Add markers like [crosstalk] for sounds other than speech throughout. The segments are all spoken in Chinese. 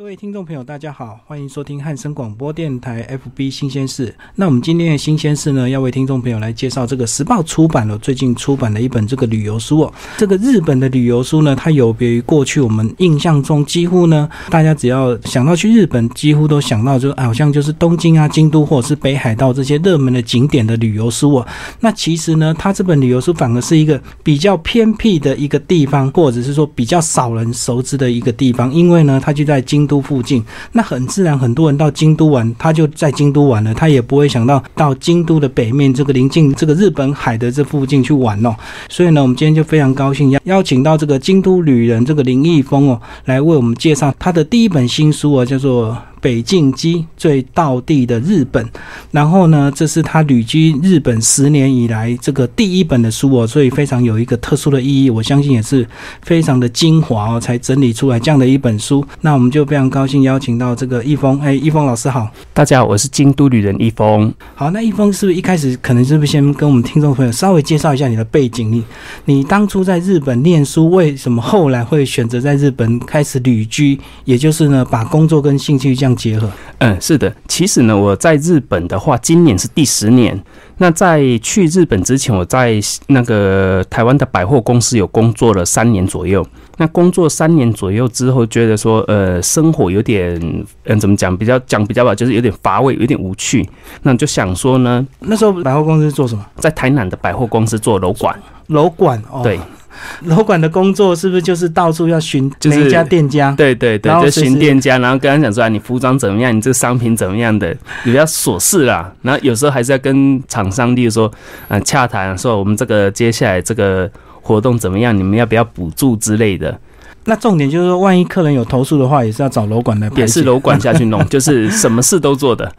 各位听众朋友，大家好，欢迎收听汉声广播电台 FB 新鲜事。那我们今天的新鲜事呢，要为听众朋友来介绍这个时报出版了最近出版的一本这个旅游书哦。这个日本的旅游书呢，它有别于过去我们印象中，几乎呢，大家只要想到去日本，几乎都想到就好像就是东京啊、京都或者是北海道这些热门的景点的旅游书哦。那其实呢，它这本旅游书反而是一个比较偏僻的一个地方，或者是说比较少人熟知的一个地方，因为呢，它就在京。都附近，那很自然，很多人到京都玩，他就在京都玩了，他也不会想到到京都的北面这个临近这个日本海的这附近去玩哦。所以呢，我们今天就非常高兴邀邀请到这个京都旅人这个林毅峰哦，来为我们介绍他的第一本新书啊，叫做。北境基最道地的日本，然后呢，这是他旅居日本十年以来这个第一本的书哦，所以非常有一个特殊的意义，我相信也是非常的精华哦，才整理出来这样的一本书。那我们就非常高兴邀请到这个易峰，哎，易峰老师好，大家好，我是京都旅人易峰。好，那易峰是不是一开始可能是不是先跟我们听众朋友稍微介绍一下你的背景？你你当初在日本念书，为什么后来会选择在日本开始旅居？也就是呢，把工作跟兴趣这样。结合，嗯，是的。其实呢，我在日本的话，今年是第十年。那在去日本之前，我在那个台湾的百货公司有工作了三年左右。那工作三年左右之后，觉得说，呃，生活有点，嗯，怎么讲？比较讲比较吧，就是有点乏味，有点无趣。那就想说呢，那时候百货公司做什么？在台南的百货公司做楼管。楼管，哦，对。楼管的工作是不是就是到处要寻每一家店家？对对对，就寻店家，然后跟他讲说啊，你服装怎么样？你这个商品怎么样的？比较琐事啦。然后有时候还是要跟厂商，例如说，嗯，洽谈说我们这个接下来这个活动怎么样？你们要不要补助之类的？那重点就是说，万一客人有投诉的话，也是要找楼管来，也是楼管下去弄，[laughs] 就是什么事都做的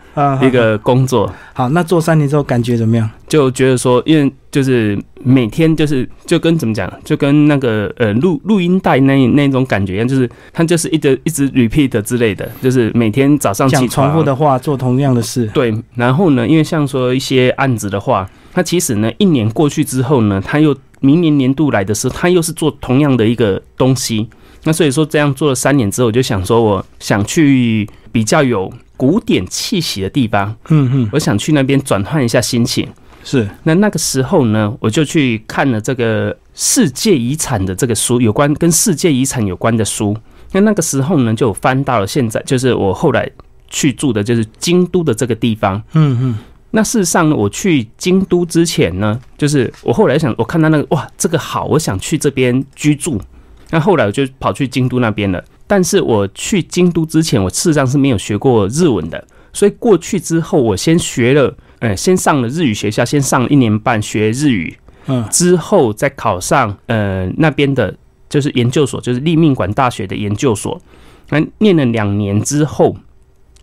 一个工作。好，那做三年之后感觉怎么样？就觉得说，因为就是每天就是就跟怎么讲，就跟那个呃录录音带那那种感觉一样，就是他就是一直一直 repeat 之类的，就是每天早上起床重复的话，做同样的事。对，然后呢，因为像说一些案子的话，他其实呢，一年过去之后呢，他又。明年年度来的时候，他又是做同样的一个东西，那所以说这样做了三年之后，我就想说，我想去比较有古典气息的地方，嗯嗯，我想去那边转换一下心情。是，那那个时候呢，我就去看了这个世界遗产的这个书，有关跟世界遗产有关的书。那那个时候呢，就翻到了现在，就是我后来去住的就是京都的这个地方，嗯嗯。那事实上呢，我去京都之前呢，就是我后来想，我看到那个哇，这个好，我想去这边居住。那后来我就跑去京都那边了。但是我去京都之前，我事实上是没有学过日文的。所以过去之后，我先学了，呃，先上了日语学校，先上了一年半学日语，嗯，之后再考上呃那边的，就是研究所，就是立命馆大学的研究所。那念了两年之后，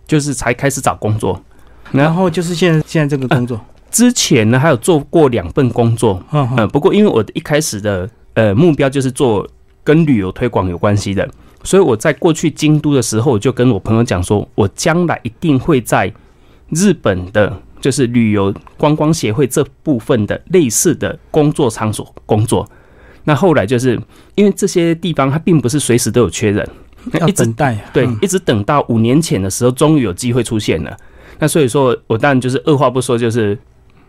就是才开始找工作。然后就是现在现在这个工作，之前呢还有做过两份工作，嗯，不过因为我一开始的呃目标就是做跟旅游推广有关系的，所以我在过去京都的时候，我就跟我朋友讲说，我将来一定会在日本的，就是旅游观光协会这部分的类似的工作场所工作。那后来就是因为这些地方它并不是随时都有缺人，要等待，对，一直等到五年前的时候，终于有机会出现了。那所以说，我当然就是二话不说，就是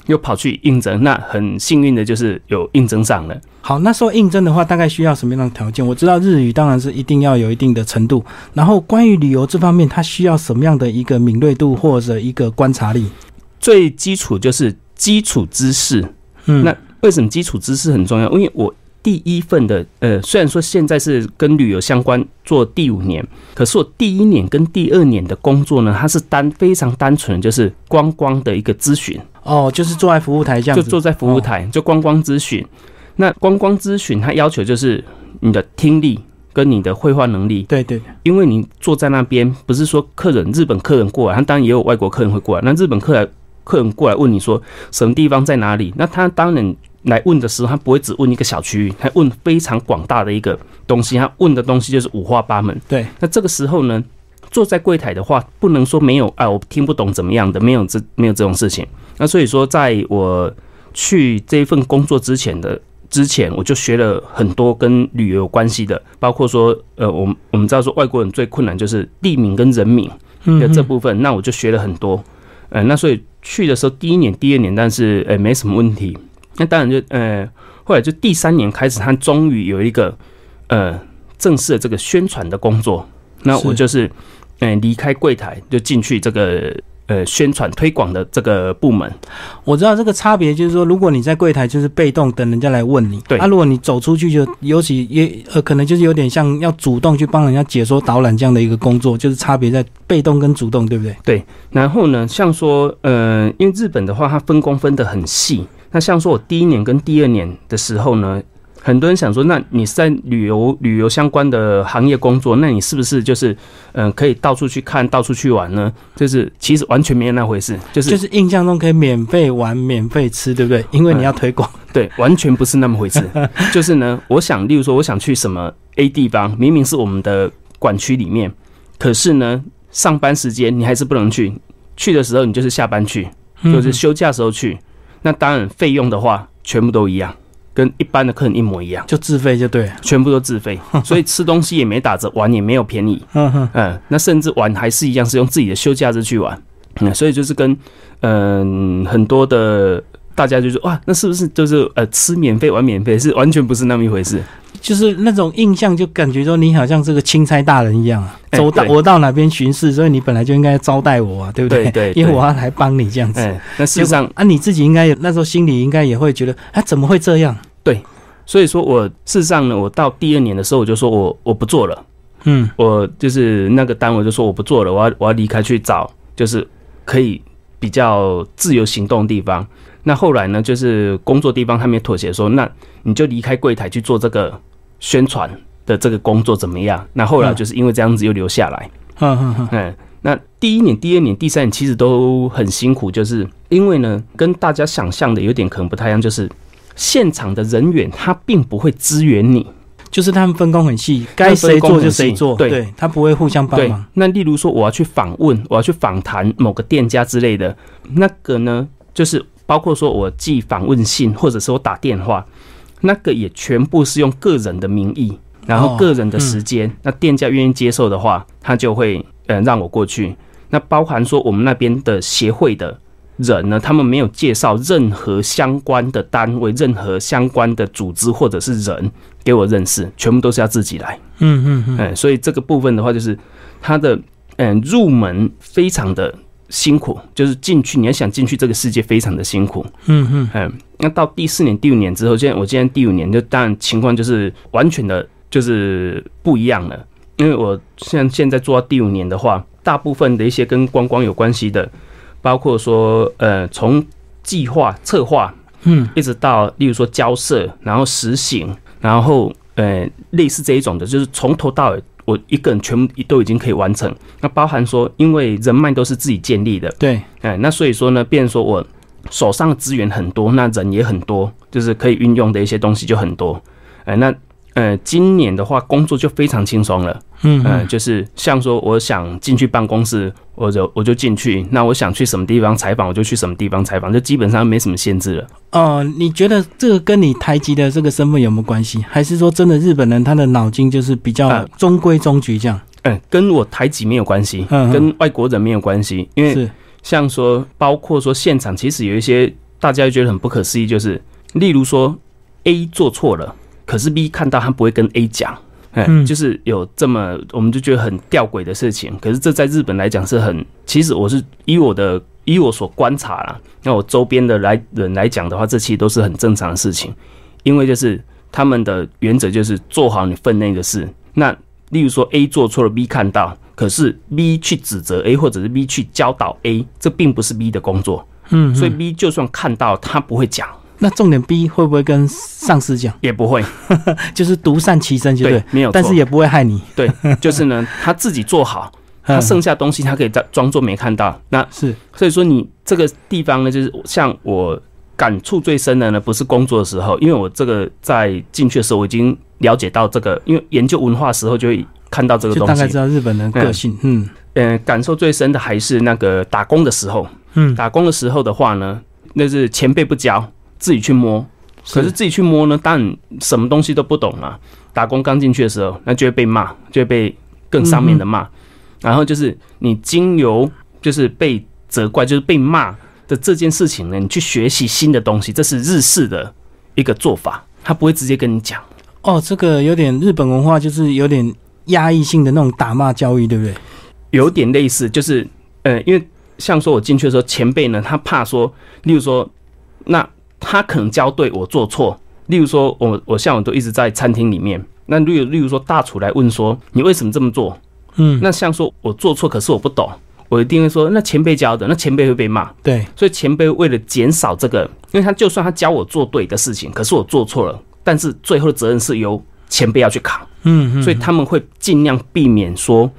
又跑去应征。那很幸运的就是有应征上了。好，那时候应征的话，大概需要什么样的条件？我知道日语当然是一定要有一定的程度。然后关于旅游这方面，它需要什么样的一个敏锐度或者一个观察力？最基础就是基础知识。嗯，那为什么基础知识很重要？因为我。第一份的，呃，虽然说现在是跟旅游相关做第五年，可是我第一年跟第二年的工作呢，它是单非常单纯，就是观光的一个咨询。哦，就是坐在服务台这样就坐在服务台就观光咨询。那观光咨询它要求就是你的听力跟你的绘画能力。对对。因为你坐在那边，不是说客人日本客人过来，他当然也有外国客人会过来。那日本客人客人过来问你说什么地方在哪里？那他当然。来问的时候，他不会只问一个小区域，他问非常广大的一个东西。他问的东西就是五花八门。对，那这个时候呢，坐在柜台的话，不能说没有啊，我听不懂怎么样的，没有这没有这种事情。那所以说，在我去这一份工作之前的之前，我就学了很多跟旅游有关系的，包括说，呃，我们我们知道说外国人最困难就是地名跟人名的这部分，那我就学了很多，呃，那所以去的时候第一年、第二年，但是呃没什么问题，那当然就呃后来就第三年开始，他终于有一个呃正式的这个宣传的工作，那我就是嗯离开柜台就进去这个。呃，宣传推广的这个部门，我知道这个差别就是说，如果你在柜台就是被动等人家来问你，对啊，如果你走出去就尤其也呃，可能就是有点像要主动去帮人家解说导览这样的一个工作，就是差别在被动跟主动，对不对？对。然后呢，像说呃，因为日本的话，它分工分得很细。那像说我第一年跟第二年的时候呢。很多人想说，那你是在旅游旅游相关的行业工作，那你是不是就是嗯可以到处去看到处去玩呢？就是其实完全没有那回事，就是就是印象中可以免费玩免费吃，对不对？因为你要推广，对，完全不是那么回事。[laughs] 就是呢，我想，例如说，我想去什么 A 地方，明明是我们的管区里面，可是呢，上班时间你还是不能去，去的时候你就是下班去，就是休假时候去，那当然费用的话，全部都一样。跟一般的客人一模一样，就自费就对，全部都自费，[laughs] 所以吃东西也没打折，玩也没有便宜。嗯嗯，那甚至玩还是一样，是用自己的休假日去玩。嗯，所以就是跟嗯很多的大家就说哇，那是不是就是呃吃免费玩免费，是完全不是那么一回事。就是那种印象，就感觉说你好像这个钦差大人一样啊，走到我到哪边巡视，所以你本来就应该招待我啊，对不对？对，[laughs] 因为我要来帮你这样子。那事实上啊，你自己应该有那时候心里应该也会觉得，啊，怎么会这样？对，所以说我事实上呢，我到第二年的时候，我就说我我不做了，嗯，我就是那个单位就说我不做了，我要我要离开去找就是可以比较自由行动的地方。那后来呢，就是工作地方他们也妥协说，那你就离开柜台去做这个。宣传的这个工作怎么样？那后来就是因为这样子又留下来。嗯，那第一年、第二年、第三年其实都很辛苦，就是因为呢，跟大家想象的有点可能不太一样，就是现场的人员他并不会支援你，就是他们分工很细，该谁做就谁做，对，他不会互相帮忙。那例如说，我要去访问，我要去访谈某个店家之类的，那个呢，就是包括说我寄访问信，或者是我打电话。那个也全部是用个人的名义，然后个人的时间。那店家愿意接受的话，他就会呃让我过去。那包含说我们那边的协会的人呢，他们没有介绍任何相关的单位、任何相关的组织或者是人给我认识，全部都是要自己来。嗯嗯嗯。哎，所以这个部分的话，就是他的嗯入门非常的。辛苦就是进去，你要想进去这个世界非常的辛苦。嗯嗯嗯，那到第四年、第五年之后，现在我今天第五年，就当然情况就是完全的，就是不一样了。因为我像现在做到第五年的话，大部分的一些跟观光有关系的，包括说呃，从计划策划，嗯，一直到例如说交涉，然后实行，然后呃，类似这一种的，就是从头到尾。我一个人全部都已经可以完成，那包含说，因为人脉都是自己建立的，对，哎，那所以说呢，变说我手上资源很多，那人也很多，就是可以运用的一些东西就很多，哎，那。呃，今年的话，工作就非常轻松了。嗯，呃，就是像说，我想进去办公室，我就我就进去。那我想去什么地方采访，我就去什么地方采访，就基本上没什么限制了。哦，你觉得这个跟你台籍的这个身份有没有关系？还是说真的日本人他的脑筋就是比较中规中矩这样？嗯，跟我台籍没有关系，跟外国人没有关系。因为像说，包括说现场，其实有一些大家觉得很不可思议，就是例如说 A 做错了。可是 B 看到他不会跟 A 讲，嗯，就是有这么，我们就觉得很吊诡的事情。可是这在日本来讲是很，其实我是以我的以我所观察啦，那我周边的来人来讲的话，这其实都是很正常的事情。因为就是他们的原则就是做好你分内的事。那例如说 A 做错了，B 看到，可是 B 去指责 A 或者是 B 去教导 A，这并不是 B 的工作。嗯，所以 B 就算看到，他不会讲。那重点 B 会不会跟上司讲？也不会，[laughs] 就是独善其身，就对，没有，但是也不会害你。对，就是呢，他自己做好，[laughs] 他剩下东西他可以装装作没看到。那是，所以说你这个地方呢，就是像我感触最深的呢，不是工作的时候，因为我这个在进去的时候我已经了解到这个，因为研究文化时候就会看到这个东西，大概知道日本人个性。嗯嗯，感受最深的还是那个打工的时候。嗯，打工的时候的话呢，那是前辈不教。自己去摸，可是自己去摸呢，当然什么东西都不懂啊。打工刚进去的时候，那就会被骂，就会被更上面的骂。然后就是你经由就是被责怪，就是被骂的这件事情呢，你去学习新的东西，这是日式的一个做法，他不会直接跟你讲。哦，这个有点日本文化，就是有点压抑性的那种打骂教育，对不对？有点类似，就是呃，因为像说我进去的时候，前辈呢，他怕说，例如说，那他可能教对我做错，例如说我我下午都一直在餐厅里面，那例如例如说大厨来问说你为什么这么做？嗯，那像说我做错，可是我不懂，我一定会说那前辈教的，那前辈会被骂，对，所以前辈为了减少这个，因为他就算他教我做对的事情，可是我做错了，但是最后的责任是由前辈要去扛，嗯，所以他们会尽量避免说，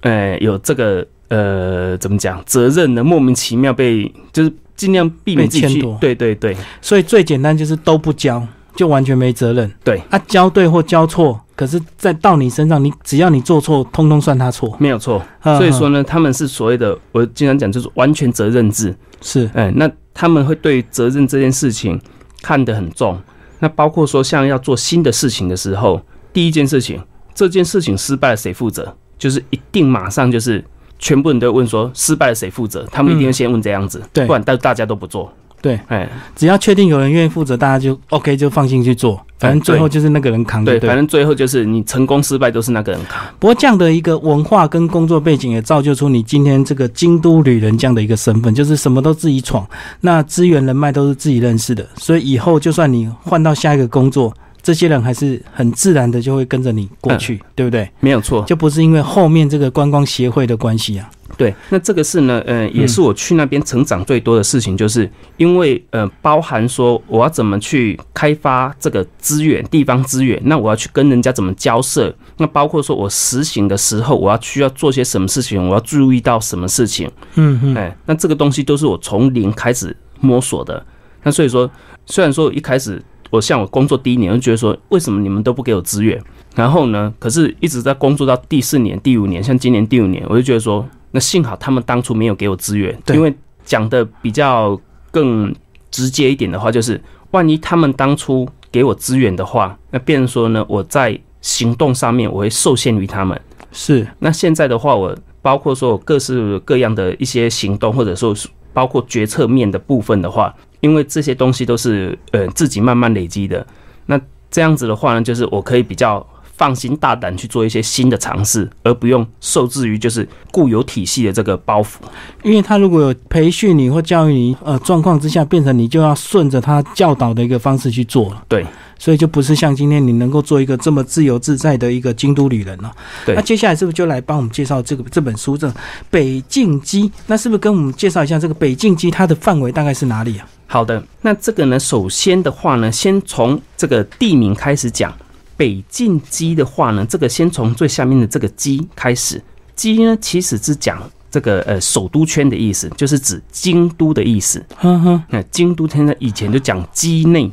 呃，有这个呃怎么讲责任呢？莫名其妙被就是尽量避免自己去，对对对所以最简单就是都不交，就完全没责任。对，啊，交对或交错，可是再到你身上，你只要你做错，通通算他错。没有错。嗯所以说呢，他们是所谓的，我经常讲就是完全责任制。是，哎，那他们会对责任这件事情看得很重。那包括说，像要做新的事情的时候，第一件事情，这件事情失败了谁负责？就是一定马上就是全部人都会问说失败了谁负责？他们一定会先问这样子，嗯对不然大大家都不做。对，哎，只要确定有人愿意负责，大家就 OK，就放心去做。反正最后就是那个人扛对。反正最后就是你成功失败都是那个人扛。不过这样的一个文化跟工作背景，也造就出你今天这个京都旅人这样的一个身份，就是什么都自己闯，那资源人脉都是自己认识的，所以以后就算你换到下一个工作，这些人还是很自然的就会跟着你过去，对不对？没有错，就不是因为后面这个观光协会的关系啊。对，那这个事呢，呃，也是我去那边成长最多的事情，就是因为呃，包含说我要怎么去开发这个资源、地方资源，那我要去跟人家怎么交涉，那包括说我实行的时候，我要需要做些什么事情，我要注意到什么事情，嗯嗯，哎，那这个东西都是我从零开始摸索的。那所以说，虽然说一开始我像我工作第一年，就觉得说为什么你们都不给我资源，然后呢，可是一直在工作到第四年、第五年，像今年第五年，我就觉得说，那幸好他们当初没有给我资源，对因为讲的比较更直接一点的话，就是万一他们当初给我资源的话，那变成说呢，我在行动上面我会受限于他们。是。那现在的话，我包括说我各式各样的一些行动，或者说是包括决策面的部分的话，因为这些东西都是呃自己慢慢累积的。那这样子的话呢，就是我可以比较放心大胆去做一些新的尝试，而不用受制于就是固有体系的这个包袱。因为他如果有培训你或教育你，呃，状况之下变成你就要顺着他教导的一个方式去做了。对，所以就不是像今天你能够做一个这么自由自在的一个京都旅人了。对那接下来是不是就来帮我们介绍这个这本书这《北境机》？那是不是跟我们介绍一下这个北境机它的范围大概是哪里啊？好的，那这个呢，首先的话呢，先从这个地名开始讲。北境基的话呢，这个先从最下面的这个基开始。基呢，其实是讲这个呃首都圈的意思，就是指京都的意思。哼哼，那京都现在以前就讲畿内，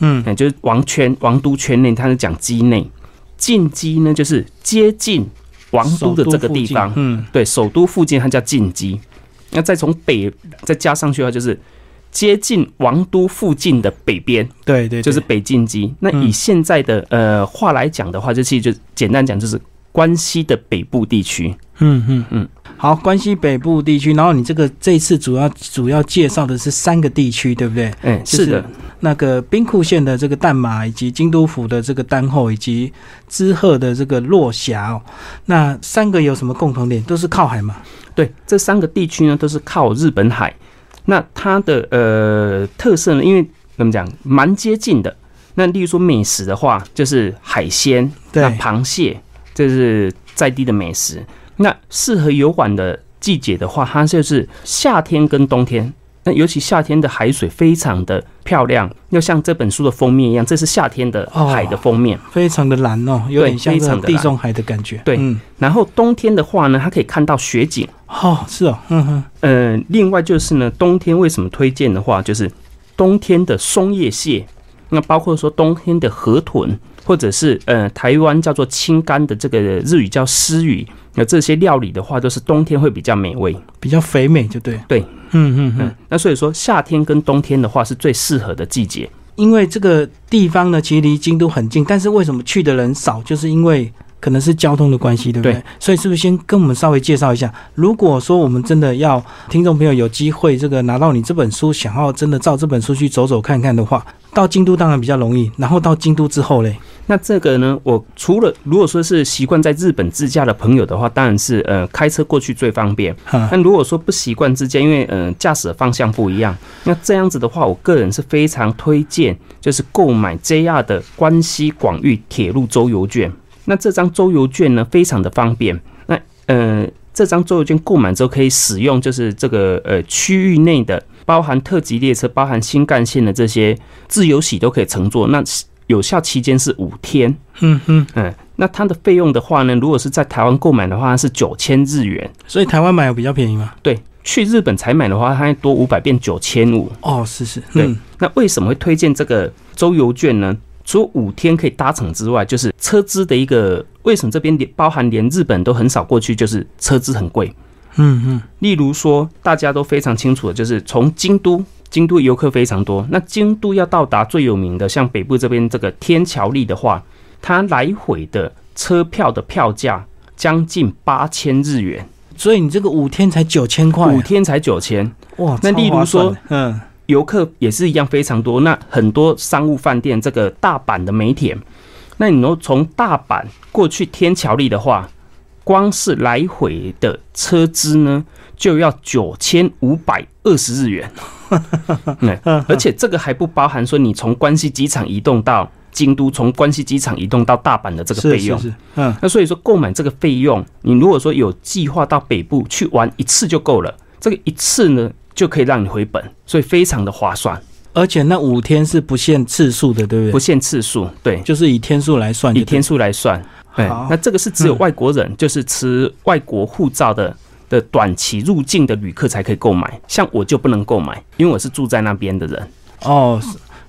嗯，那就是王圈王都圈内，它是讲畿内。近畿呢，就是接近王都的这个地方嗯，对，首都附近它叫近畿。那再从北再加上去的话，就是接近王都附近的北边，对对，就是北近畿。那以嗯现在的呃话来讲的话，就其实就简单讲就是关西的北部地区。嗯嗯嗯嗯。好，关西北部地区，然后你这个这次主要主要介绍的是三个地区，对不对？哎、就是是的，那个兵库县的这个淡马，以及京都府的这个丹后，以及滋贺的这个落霞哦，那三个有什么共同点？都是靠海嘛？对，这三个地区呢都是靠日本海。那它的呃特色呢，因为怎么讲，蛮接近的。那例如说美食的话，就是海鲜，那螃蟹，这是在地的美食。那适合游玩的季节的话，它就是夏天跟冬天。那尤其夏天的海水非常的漂亮，要像这本书的封面一样，这是夏天的哦海的封面。非常的蓝哦，有点像地中海的感觉。对嗯，然后冬天的话呢，它可以看到雪景。哦，是哦，嗯哼，呃，另外就是呢，冬天为什么推荐的话，就是冬天的松叶蟹，那包括说冬天的河豚，或者是呃台湾叫做青干的这个日语叫丝鱼，那这些料理的话，都是冬天会比较美味。比较肥美就对。对，嗯嗯嗯嗯，，那所以说夏天跟冬天的话是最适合的季节。因为这个地方呢，其实离京都很近，但是为什么去的人少？就是因为可能是交通的关系，对不对？对所以是不是先跟我们稍微介绍一下？如果说我们真的要听众朋友有机会这个拿到你这本书，想要真的照这本书去走走看看的话，到京都当然比较容易。然后到京都之后嘞，那这个呢，我除了如果说是习惯在日本自驾的朋友的话，当然是呃开车过去最方便。哈，但如果说不习惯自驾，因为呃驾驶的方向不一样，那这样子的话，我个人是非常推荐，就是购买 JR 的关西广域铁路周游券。那这张周游券呢，非常的方便。那呃，这张周游券购买之后可以使用，就是这个呃区域内的，包含特急列车、包含新干线的这些自由席都可以乘坐。那有效期间是五天。嗯嗯，嗯，那它的费用的话呢，如果是在台湾购买的话是九千日元。所以台湾买有比较便宜吗？对，去日本才买的话，它会多五百变九千五。哦，是是，对嗯那为什么会推荐这个周游券呢？除了五天可以搭乘之外，就是车资的一个为什么这边连包含连日本都很少过去，就是车资很贵。嗯嗯，例如说，大家都非常清楚的，就是从京都，京都游客非常多。那京都要到达最有名的，像北部这边这个天桥立的话，它来回的车票的票价将近八千日元，所以你这个五天才九千块啊，五天才九千。哇，那例如说，嗯，游客也是一样非常多。那很多商务饭店，这个大阪的梅田，那你说从大阪过去天桥立的话，光是来回的车资呢，就要九千五百二十日元。[laughs] 对，而且这个还不包含说你从关西机场移动到京都，从关西机场移动到大阪的这个费用。是是，嗯，那所以说购买这个费用，你如果说有计划到北部去玩一次就够了，这个一次呢就可以让你回本，所以非常的划算，而且那五天是不限次数的，对不对？不限次数，对，就是以天数来算，以天数来算。对，那这个是只有嗯外国人，就是持外国护照的的短期入境的旅客才可以购买，像我就不能购买，因为我是住在那边的人。哦，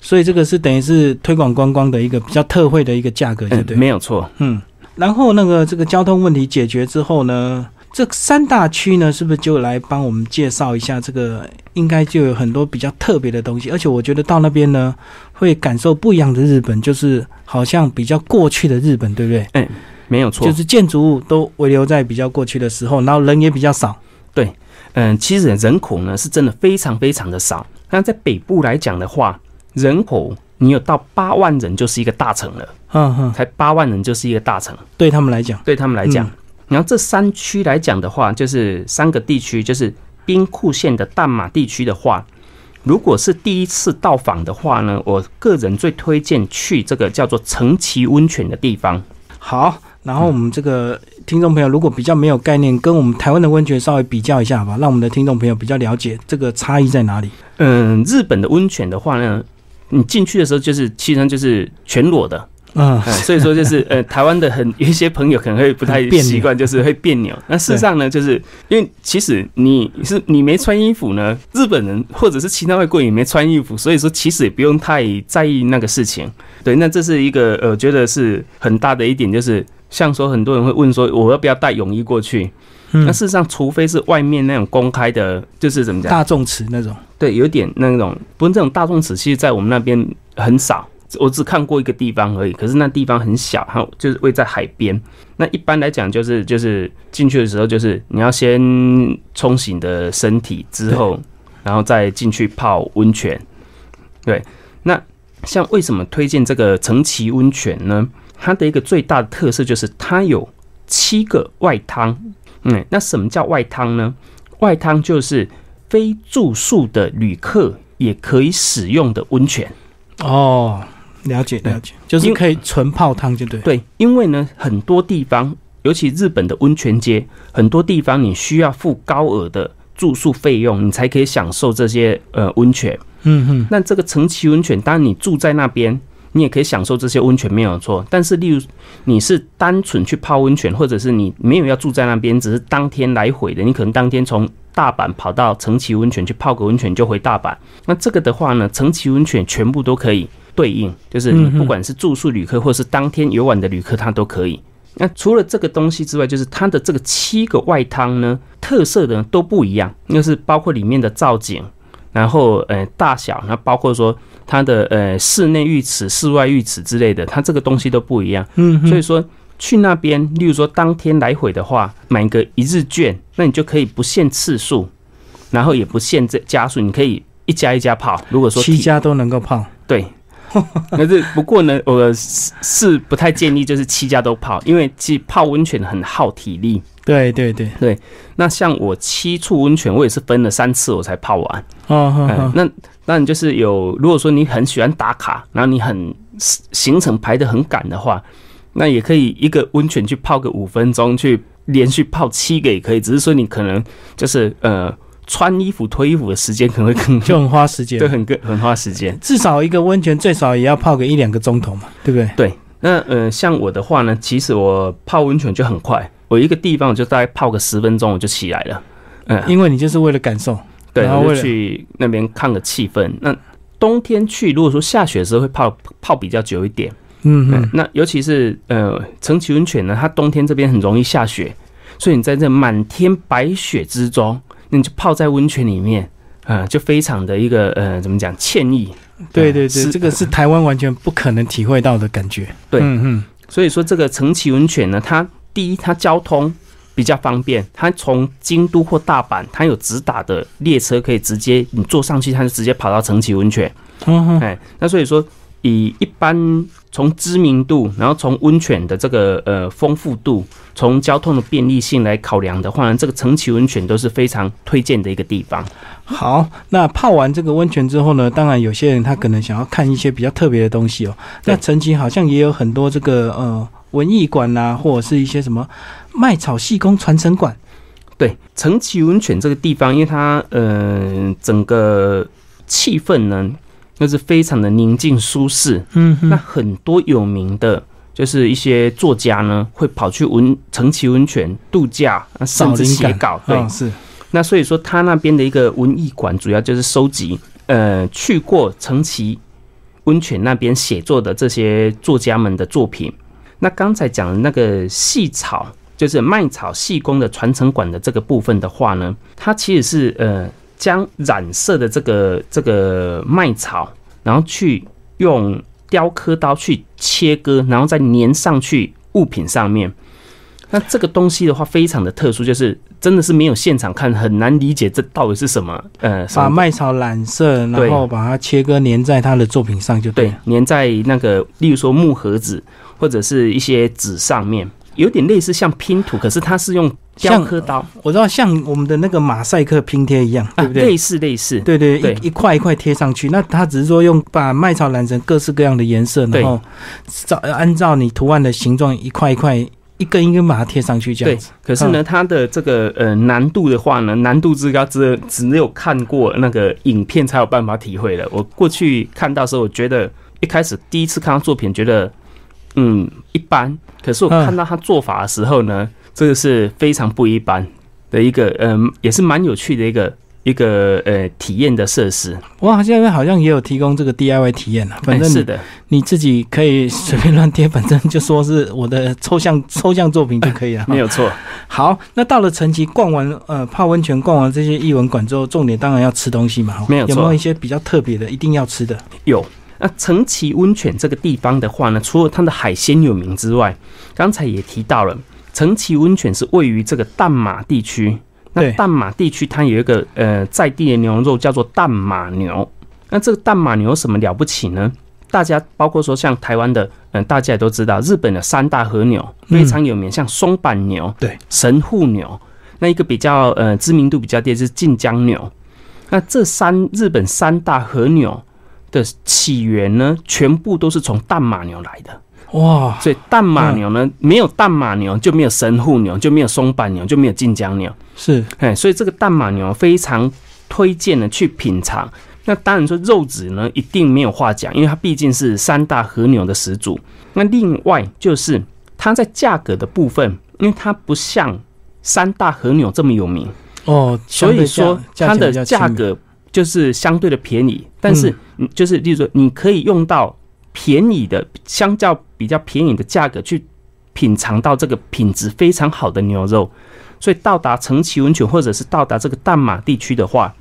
所以这个是等于是推广观光的一个比较特惠的一个价格，对不嗯，对？没有错。嗯，然后那个这个交通问题解决之后呢，这三大区呢，是不是就来帮我们介绍一下这个？应该就有很多比较特别的东西，而且我觉得到那边呢，会感受不一样的日本，就是好像比较过去的日本，对不对？没有错，就是建筑物都遗留在比较过去的时候，然后人也比较少。对嗯，其实人口呢是真的非常非常的少。那在北部来讲的话，人口你有到八万人就是一个大城了，嗯哼，才八万人就是一个大城，对他们来讲，对他们来讲。嗯然后这三区来讲的话，就是三个地区，就是兵库县的淡马地区的话，如果是第一次到访的话呢，我个人最推荐去这个叫做城崎温泉的地方。好，然后我们这个听众朋友如果比较没有概念，跟我们台湾的温泉稍微比较一下吧，让我们的听众朋友比较了解这个差异在哪里。嗯，日本的温泉的话呢，你进去的时候就是基本上就是全裸的，嗯，嗯，所以说就是呃，台湾的很有一些朋友可能会不太习惯，就是会别扭。那事实上呢，就是因为其实你是你没穿衣服呢，日本人或者是其他外国人也没穿衣服，所以说其实也不用太在意那个事情。对，那这是一个呃，觉得是很大的一点，就是像说很多人会问说，我要不要带泳衣过去？嗯那事实上，除非是外面那种公开的，就是怎么讲？大众池那种，对，有点那种，不过这种大众池，其实在我们那边很少，我只看过一个地方而已。可是那地方很小，还有就是位在海边。那一般来讲，就是就是进去的时候，就是你要先冲洗你的身体之后，然后再进去泡温泉。对，那像为什么推荐这个城崎温泉呢？它的一个最大的特色就是它有七个外汤。嗯，那什么叫外汤呢？外汤就是非住宿的旅客也可以使用的温泉。哦，了解了解，就是可以纯泡汤，就对。对，因为呢，很多地方，尤其日本的温泉街，很多地方你需要付高额的住宿费用，你才可以享受这些呃温泉。嗯哼，那这个城崎温泉，当然你住在那边，你也可以享受这些温泉没有错。但是，例如你是单纯去泡温泉，或者是你没有要住在那边，只是当天来回的，你可能当天从大阪跑到城崎温泉去泡个温泉就回大阪。那这个的话呢，城崎温泉全部都可以对应，就是你不管是住宿旅客或是当天游玩的旅客，他都可以。那除了这个东西之外，就是它的这个七个外汤呢，特色的都不一样，就是包括里面的造景，然后呃大小，那包括说它的呃室内浴池、室外浴池之类的，它这个东西都不一样。嗯，所以说去那边，例如说当天来回的话，买个一日券，那你就可以不限次数，然后也不限这加速，你可以一家一家泡。如果说七家都能够泡，对，[laughs] 可是不过呢，我是是不太建议就是七家都泡，因为其实泡温泉很耗体力。对对对对，那像我七处温泉，我也是分了三次我才泡完。哦，那那你就是有，如果说你很喜欢打卡，然后你很行程排的很赶的话，那也可以一个温泉去泡个五分钟，去连续泡七个也可以。只是说你可能就是呃穿衣服脱衣服的时间可能会更 [laughs] 就很花时间对，很更很花时间。至少一个温泉最少也要泡个一两个钟头嘛，对不对？对那呃像我的话呢，其实我泡温泉就很快，我一个地方我就大概泡个十分钟我就起来了。嗯，因为你就是为了感受，对，然后为了去那边看个气氛。那冬天去，如果说下雪的时候会泡泡比较久一点。嗯嗯，，嗯那尤其是呃城崎温泉呢，它冬天这边很容易下雪，所以你在这满天白雪之中，那你就泡在温泉里面，啊、就非常的一个呃怎么讲歉意。对对对，是这个是台湾完全不可能体会到的感觉。对嗯嗯，所以说这个城崎温泉呢，它第一它交通比较方便，它从京都或大阪，它有直达的列车可以直接你坐上去，它就直接跑到城崎温泉。嗯哼，哎，那所以说，以一般从知名度，然后从温泉的这个呃丰富度，从交通的便利性来考量的话呢，这个城崎温泉都是非常推荐的一个地方。好，那泡完这个温泉之后呢，当然有些人他可能想要看一些比较特别的东西哦。那城崎好像也有很多这个呃文艺馆啦、或者是一些什么麦草细工传承馆。对，城崎温泉这个地方，因为它呃整个气氛呢，就是非常的宁静舒适。嗯那很多有名的。就是一些作家呢，会跑去温城崎温泉度假，啊甚至写稿。对，嗯是，那所以说，他那边的一个文艺馆，主要就是收集呃去过城崎温泉那边写作的这些作家们的作品。那刚才讲的那个细草，就是麦草细工的传承馆的这个部分的话呢，它其实是呃将染色的这个这个麦草，然后去用雕刻刀去切割，然后再粘上去物品上面。那这个东西的话，非常的特殊，就是真的是没有现场看，很难理解这到底是什么。呃，把麦草染色，然后把它切割粘在他的作品上就对粘在那个，例如说木盒子或者是一些纸上面，有点类似像拼图，可是它是用雕像刻刀，我知道像我们的那个马赛克拼贴一样，对不对？啊类似类似。对对，对一一块一块贴上去。那它只是说用把麦草染成各式各样的颜色，对然后照按照你图案的形状一块一块、一根一根把它贴上去，这样子。，可是呢，它的这个呃难度的话呢，难度之高，只只有看过那个影片才有办法体会的。我过去看到的时候，我觉得一开始第一次看到作品，觉得嗯一般，可是我嗯看到他做法的时候呢，这个是非常不一般的一个，嗯、也是蛮有趣的一个一个呃体验的设施。我好像好像也有提供这个 DIY 体验啊，反正是的，你自己可以随便乱贴，反正就说是我的抽象 [laughs] 抽象作品就可以了。没有错。好，那到了城崎逛完呃泡温泉、逛完这些艺文馆之后，重点当然要吃东西嘛。没有错有没有一些比较特别的，一定要吃的？有。那城崎温泉这个地方的话呢，除了它的海鲜有名之外，刚才也提到了，城崎温泉是位于这个淡马地区。那对淡马地区它有一个呃在地的牛肉叫做淡马牛。那这个淡马牛有什么了不起呢？大家包括说像台湾的，嗯、大家也都知道，日本的三大和牛非常有名，像松板牛、对神户牛。那一个比较呃知名度比较低的是晋江牛。那这三日本三大和牛的起源呢，全部都是从淡马牛来的。哇，所以淡马牛呢，没有淡马牛就没有神户牛，就没有松板牛，就没有晋江牛。是哎，所以这个淡马牛非常推荐的去品尝。那当然说肉质呢，一定没有话讲，因为它毕竟是三大和牛的始祖。那另外就是它在价格的部分，因为它不像三大和牛这么有名，哦，所以说它的价格就是相对的便宜。但是就是，例如说，你可以用到便宜的，相较比较便宜的价格去品尝到这个品质非常好的牛肉。所以到达成崎温泉或者是到达这个淡马地区的话，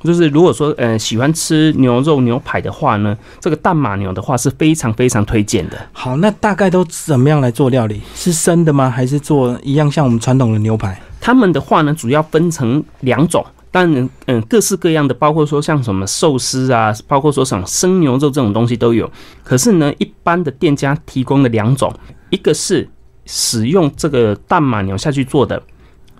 就是如果说呃喜欢吃牛肉牛排的话呢，这个淡马牛的话是非常非常推荐的。好，那大概都怎么样来做料理？是生的吗？还是做一样像我们传统的牛排？他们的话呢，主要分成两种，当然嗯各式各样的，包括说像什么寿司啊，包括说什么生牛肉这种东西都有。可是呢，一般的店家提供的两种，一个是使用这个淡马牛下去做的，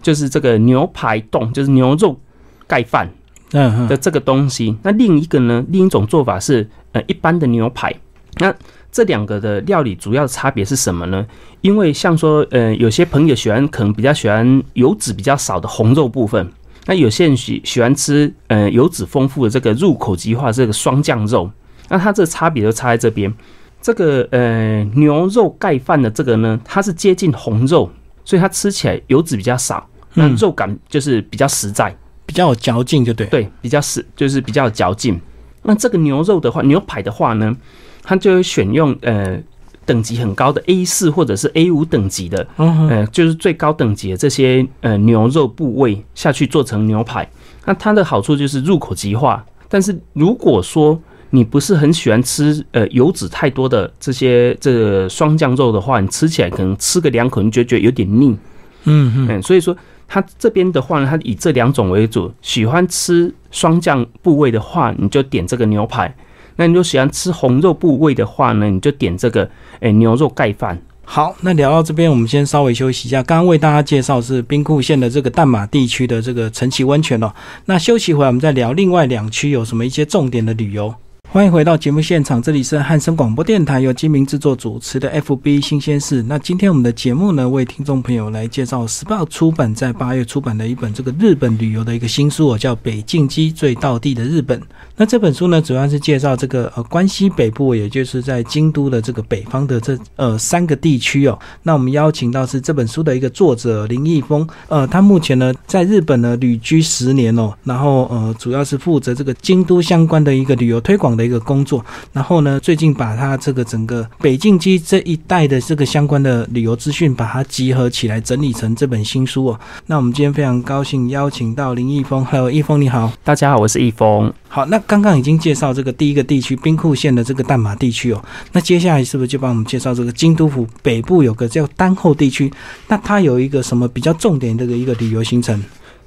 就是这个牛排冻，就是牛肉盖饭。嗯的这个东西，那另一个呢？另一种做法是，呃，一般的牛排。那这两个的料理主要的差别是什么呢？因为像说，呃，有些朋友喜欢，可能比较喜欢油脂比较少的红肉部分。那有些人喜喜欢吃，呃，油脂丰富的这个入口即化这个双酱肉。那它这差别就差在这边。这个呃牛肉盖饭的这个呢，它是接近红肉，所以它吃起来油脂比较少，那肉感就是比较实在。比较有嚼劲，就对。对，比较实就是比较有嚼劲。那这个牛肉的话，牛排的话呢，它就会选用呃等级很高的 A 四或者是 A 五等级的，呃，就是最高等级的这些呃牛肉部位下去做成牛排。那它的好处就是入口即化。但是如果说你不是很喜欢吃呃油脂太多的这些这个双酱肉的话，你吃起来可能吃个两口你就觉得有点腻。嗯嗯，所以说。它这边的话呢，它以这两种为主。喜欢吃双酱部位的话，你就点这个牛排；那你就喜欢吃红肉部位的话呢，你就点这个诶牛肉盖饭。好，那聊到这边，我们先稍微休息一下。刚刚为大家介绍是兵库县的这个淡马地区的这个陈崎温泉哦。那休息回来，我们再聊另外两区有什么一些重点的旅游。欢迎回到节目现场，这里是汉声广播电台由金明制作主持的 FB 新鲜事。那今天我们的节目呢，为听众朋友来介绍时报出版在八月出版的一本这个日本旅游的一个新书哦，叫《北境基最道地的日本》。那这本书呢，主要是介绍这个呃关西北部，也就是在京都的这个北方的这呃三个地区哦。那我们邀请到是这本书的一个作者林毅峰，呃，他目前呢在日本呢旅居十年哦，然后呃主要是负责这个京都相关的一个旅游推广的。一个工作，然后呢，最近把他这个整个北境基这一带的这个相关的旅游资讯，把它集合起来，整理成这本新书哦。那我们今天非常高兴邀请到林毅峰，还有易峰，你好，大家好，我是易峰。好，那刚刚已经介绍这个第一个地区兵库县的这个淡马地区哦，那接下来是不是就帮我们介绍这个京都府北部有个叫丹后地区？那它有一个什么比较重点的一个旅游行程？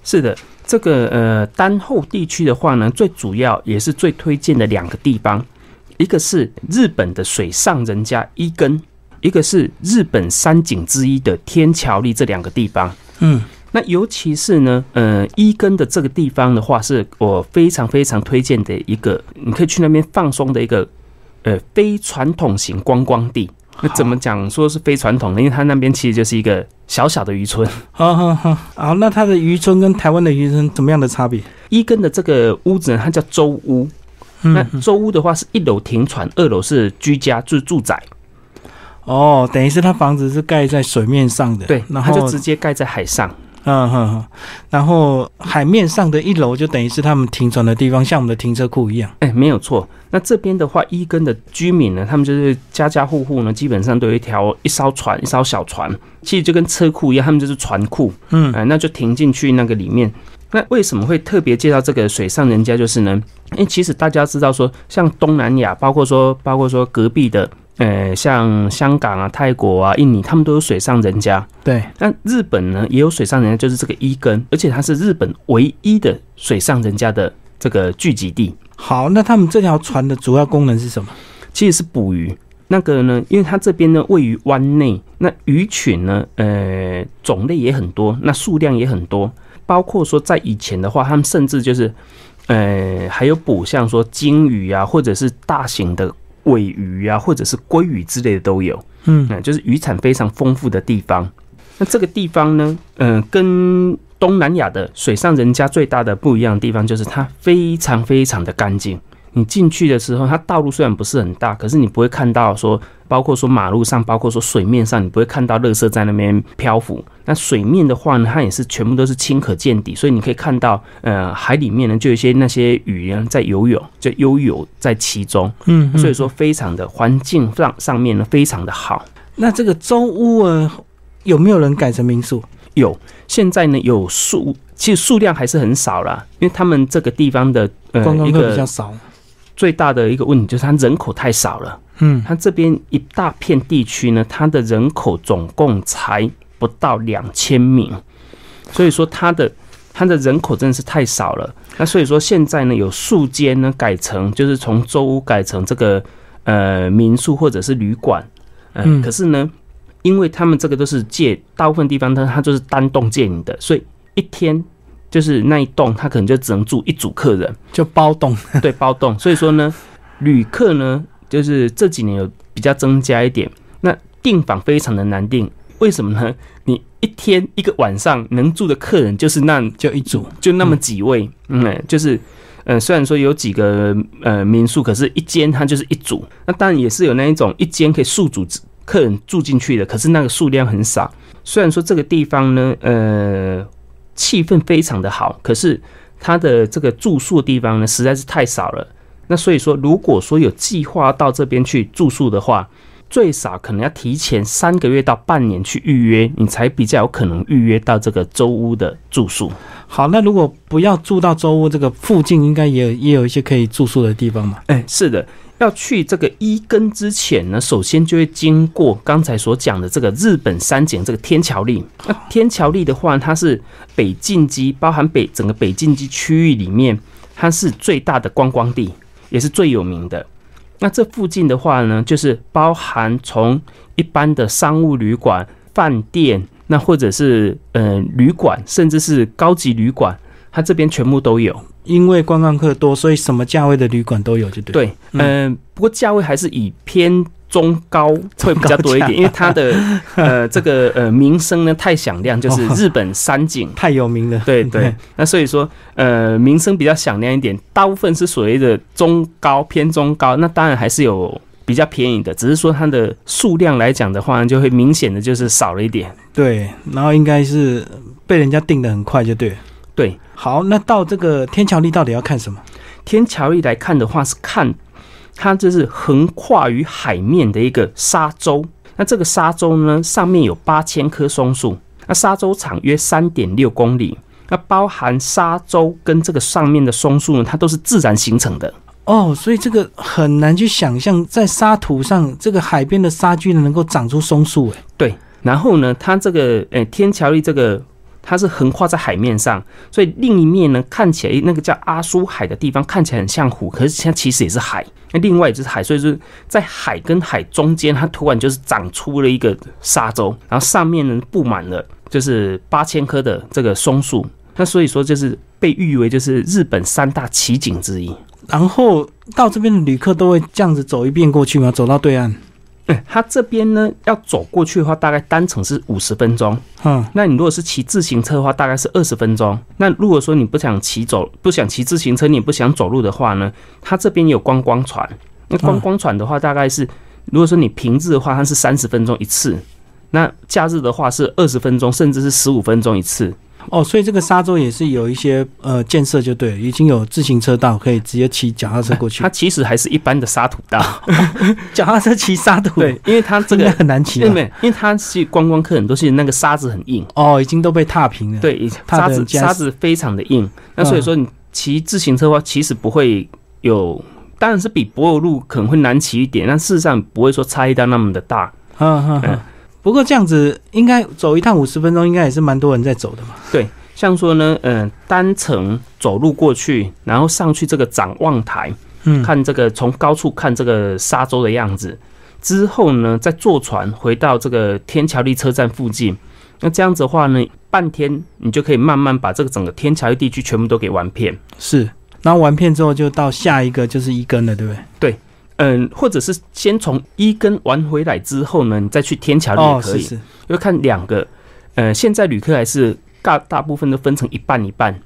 是的。这个呃，丹后地区的话呢，最主要也是最推荐的两个地方，一个是日本的水上人家伊根，一个是日本三景之一的天桥立这两个地方。嗯，那尤其是呢，呃，伊根的这个地方的话，是我非常非常推荐的一个，你可以去那边放松的一个，呃，非传统型观光地。那怎么讲说是非传统呢？因为它那边其实就是一个小小的渔村。好好好，好，那它的渔村跟台湾的渔村怎么样的差别？伊根的这个屋子呢，它叫舟屋。那舟屋的话，是一楼停船，二楼是居家，就是住宅。哦，等于是它房子是盖在水面上的，对，然后就直接盖在海上。嗯哼哼，然后海面上的一楼就等于是他们停船的地方，像我们的停车库一样。哎，没有错。那这边的话，一根的居民呢，他们就是家家户户呢，基本上都有一条一艘船，一艘小船，其实就跟车库一样，他们就是船库。嗯，哎，那就停进去那个里面。那为什么会特别介绍这个水上人家？就是呢，因为其实大家知道说，像东南亚，包括说，包括说隔壁的。呃，像香港啊、泰国啊、印尼，他们都有水上人家。对，那日本呢也有水上人家，就是这个伊根，而且它是日本唯一的水上人家的这个聚集地。好，那他们这条船的主要功能是什么？其实是捕鱼。那个呢，因为它这边呢位于湾内，那鱼群呢，呃，种类也很多，那数量也很多。包括说在以前的话，他们甚至就是，呃，还有捕像说鲸鱼啊，或者是大型的。尾鱼啊，或者是鲑鱼之类的都有，嗯，那就是渔产非常丰富的地方。那这个地方呢，嗯，跟东南亚的水上人家最大的不一样的地方，就是它非常非常的干净。你进去的时候，它道路虽然不是很大，可是你不会看到说，包括说马路上，包括说水面上，你不会看到垃圾在那边漂浮。那水面的话呢，它也是全部都是清可见底，所以你可以看到，呃，海里面呢就有一些那些鱼呢在游泳，就悠游在其中。嗯，所以说非常的环境上上面呢非常的好。那这个周屋啊，有没有人改成民宿？有，现在呢有数其实数量还是很少啦，因为他们这个地方的呃一观光客比较个少。最大的一个问题就是它人口太少了。嗯，它这边一大片地区呢，它的人口总共才不到两千名，所以说它的它的人口真的是太少了。那所以说现在呢，有数间呢改成就是从周屋改成这个呃民宿或者是旅馆，呃、嗯可是呢，因为他们这个都是借大部分地方它它就是单栋借你的，所以一天就是那一栋他可能就只能住一组客人。就包栋。[laughs] 对，包栋。所以说呢，旅客呢，就是这几年有比较增加一点。那订房非常的难订，为什么呢？你一天一个晚上能住的客人就是那就一组，就那么几位，嗯，就是。嗯，虽然说有几个呃民宿，可是一间它就是一组，那当然也是有那一种一间可以数组客人住进去的，可是那个数量很少。虽然说这个地方呢，呃，气氛非常的好，可是它的这个住宿的地方呢，实在是太少了。那所以说，如果说有计划到这边去住宿的话，最少可能要提前三个月到半年去预约，你才比较有可能预约到这个周屋的住宿。好，那如果不要住到周屋这个附近，应该也有也有一些可以住宿的地方嘛？哎，是的，要去这个伊根之前呢，首先就会经过刚才所讲的这个日本三景这个天桥立。那天桥立的话，它是北近畿，包含北整个北近畿区域里面，它是最大的观光地，也是最有名的。那这附近的话呢，就是包含从一般的商务旅馆、饭店，那或者是呃旅馆，甚至是高级旅馆，它这边全部都有。因为观光客多，所以什么价位的旅馆都有，就对。，对，嗯、不过价位还是以偏中高会比较多一点，因为它的 [laughs] 呃这个呃名声呢太响亮，就是日本三景。太有名了。对对，那所以说，呃，名声比较响亮一点，大部分是所谓的中高偏中高，那当然还是有比较便宜的，只是说它的数量来讲的话，就会明显的就是少了一点。对，然后应该是被人家定的很快，就对了。对，好，那到这个天桥立到底要看什么？天桥立来看的话，是看它这是横跨于海面的一个沙洲。那这个沙洲呢，上面有八千棵松树，那沙洲长约三点六公里。那包含沙洲跟这个上面的松树呢，它都是自然形成的。哦，所以这个很难去想象，在沙土上这个海边的沙居然能够长出松树，哎，对，然后呢，它这个诶、天桥立这个它是横跨在海面上，所以另一面呢看起来那个叫阿苏海的地方看起来很像湖，可是它其实也是海。那另外也就是海，所以就是在海跟海中间，它突然就是长出了一个沙洲，然后上面呢布满了就是八千棵的这个松树。那所以说就是被誉为就是日本三大奇景之一。然后到这边的旅客都会这样子走一遍过去吗？走到对岸？嗯，它这边呢要走过去的话，大概单程是五十分钟。嗯，那你如果是骑自行车的话，大概是二十分钟。那如果说你不想骑走，不想骑自行车，你也不想走路的话呢，它这边有观光船。那观光船的话，大概是如果说你平日的话，它是三十分钟一次；那假日的话是二十分钟，甚至是十五分钟一次。哦，所以这个沙洲也是有一些呃建设，就对了，已经有自行车道可以直接骑脚踏车过去它。其实还是一般的沙土道，[laughs] 脚踏车骑沙土，对，因为它这这个个。很难骑吧因为因为它是观光客很多是那个沙子很硬，哦，已经都被踏平了。，对，沙子沙子非常的硬，那所以说你骑自行车的话，其实不会有，当然是比柏油路可能会难骑一点，但事实上不会说差异到那么的大。嗯嗯嗯。不过这样子应该走一趟五十分钟，应该也是蛮多人在走的嘛。对像说呢，嗯、单程走路过去，然后上去这个展望台，嗯，看这个从高处看这个沙洲的样子，之后呢，再坐船回到这个天桥立车站附近。那这样子的话呢，半天你就可以慢慢把这个整个天桥立地区全部都给玩遍。是。然后玩遍之后，就到下一个就是一根了，对不对对？嗯，或者是先从一根玩回来之后呢，你再去天桥里也哦，可以。是是。因为看两个，呃，现在旅客还是大大部分都分成一半一半，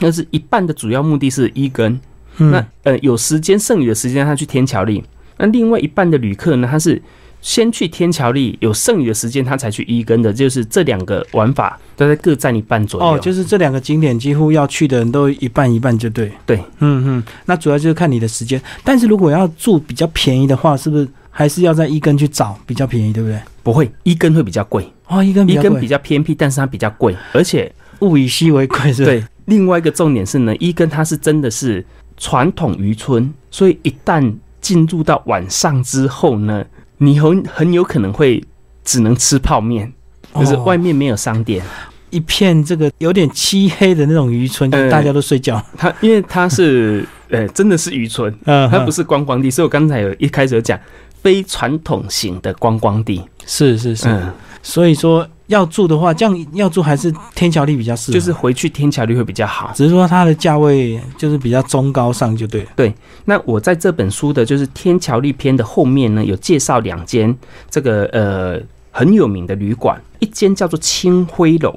但是一半的主要目的是一根，嗯，那呃有时间剩余的时间他去天桥里，那另外一半的旅客呢，他是先去天桥立，有剩余的时间他才去一根的，就是这两个玩法都在各占一半左右。哦，就是这两个景点几乎要去的人都一半一半，就对。对，嗯嗯，那主要就是看你的时间。但是如果要住比较便宜的话，是不是还是要在一根去找比较便宜，对不对？不会一根会比较贵，哦，一根一根比较偏僻，但是它比较贵，而且物以稀为贵，是吧？对，另外一个重点是呢，一根它是真的是传统渔村，所以一旦进入到晚上之后呢，你很很有可能会只能吃泡面，就是哦外面没有商店。一片这个有点漆黑的那种渔村，大家都睡觉。它因为它是 [laughs] 呃真的是渔村，[laughs] 嗯，它不是，是观光地，所以我刚才有一开始有讲非传统型的观光地，是是是。嗯，所以说要住的话，这样要住还是天桥立比较适合，就是回去天桥力会比较好。只是说它的价位就是比较中高上就对了。对那我在这本书的就是天桥立篇的后面呢，有介绍两间这个呃很有名的旅馆，一间叫做清辉楼，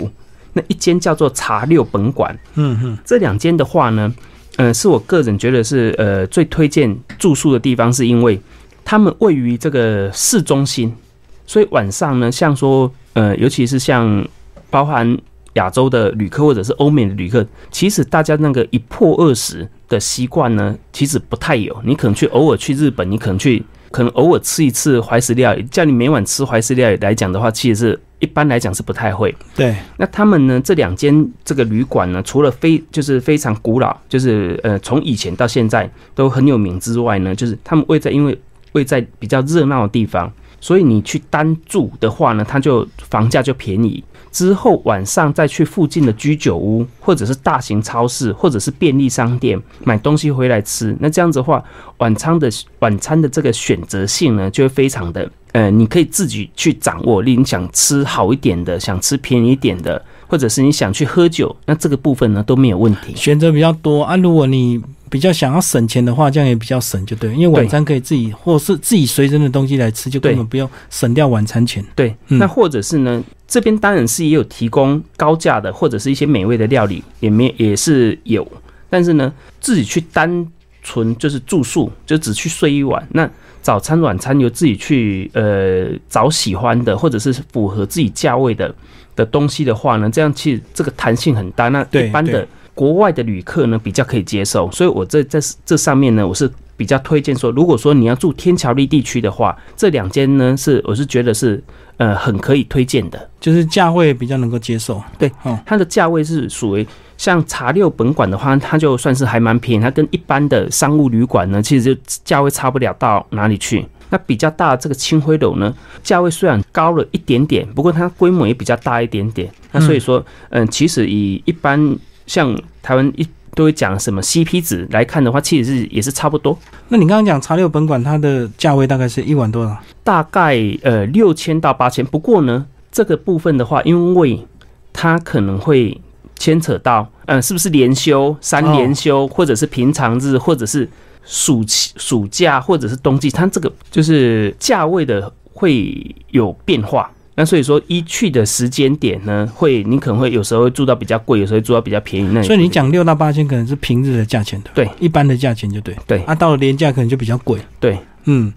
那一间叫做茶六本馆。嗯哼，这两间的话呢，呃，是我个人觉得是呃最推荐住宿的地方，是因为他们位于这个市中心，所以晚上呢，像说呃，尤其是像包含亚洲的旅客或者是欧美的旅客，其实大家那个一破二十的习惯呢，其实不太有。你可能去偶尔去日本，你可能去可能偶尔吃一次怀石料理，叫你每晚吃怀石料理来讲的话，其实是一般来讲是不太会。对，那他们呢？这两间这个旅馆呢，除了非就是非常古老，就是呃从以前到现在都很有名之外呢，就是他们位在因为位在比较热闹的地方，所以你去单住的话呢，它就房价就便宜。之后晚上再去附近的居酒屋，或者是大型超市，或者是便利商店买东西回来吃。那这样子的话，晚餐的晚餐的这个选择性呢，就会非常的呃，你可以自己去掌握。你想吃好一点的，想吃便宜一点的，或者是你想去喝酒，那这个部分呢都没有问题。选择比较多啊。如果你比较想要省钱的话，这样也比较省，就对，因为晚餐可以自己或是自己随身的东西来吃，就根本不用省掉晚餐钱。对，嗯那或者是呢，这边当然是也有提供高价的，或者是一些美味的料理，也没也是有，但是呢，自己去单纯就是住宿，就只去睡一晚，那早餐晚餐由自己去呃找喜欢的，或者是符合自己价位的的东西的话呢，这样其实这个弹性很大。那一般的国外的旅客呢比较可以接受，所以我这在这上面呢，我是比较推荐说，如果说你要住天桥立地区的话，这两间呢是我是觉得是呃很可以推荐的。就是价位比较能够接受。对，哦，它的价位是属于像茶六本馆的话，它就算是还蛮便宜，它跟一般的商务旅馆呢，其实就价位差不了到哪里去。那比较大的这个青灰楼呢，价位虽然高了一点点，不过它规模也比较大一点点。那所以说，嗯，其实以一般像台湾一都会讲什么 CP 值来看的话，其实是也是差不多，那你刚刚讲茶六本馆，它的价位大概是一万多少？大概呃六千到八千。不过呢，这个部分的话，因为它可能会牵扯到，呃，是不是连休、三连休，或者是平常日，或者是暑期、暑假，或者是冬季，它这个就是价位的会有变化。那所以说，一去的时间点呢，会你可能会有时候会住到比较贵，有时候会住到比较便宜。那也所以你讲六到八千可能是平日的价钱的，对，一般的价钱就对。对啊，到了廉价可能就比较贵。对，嗯，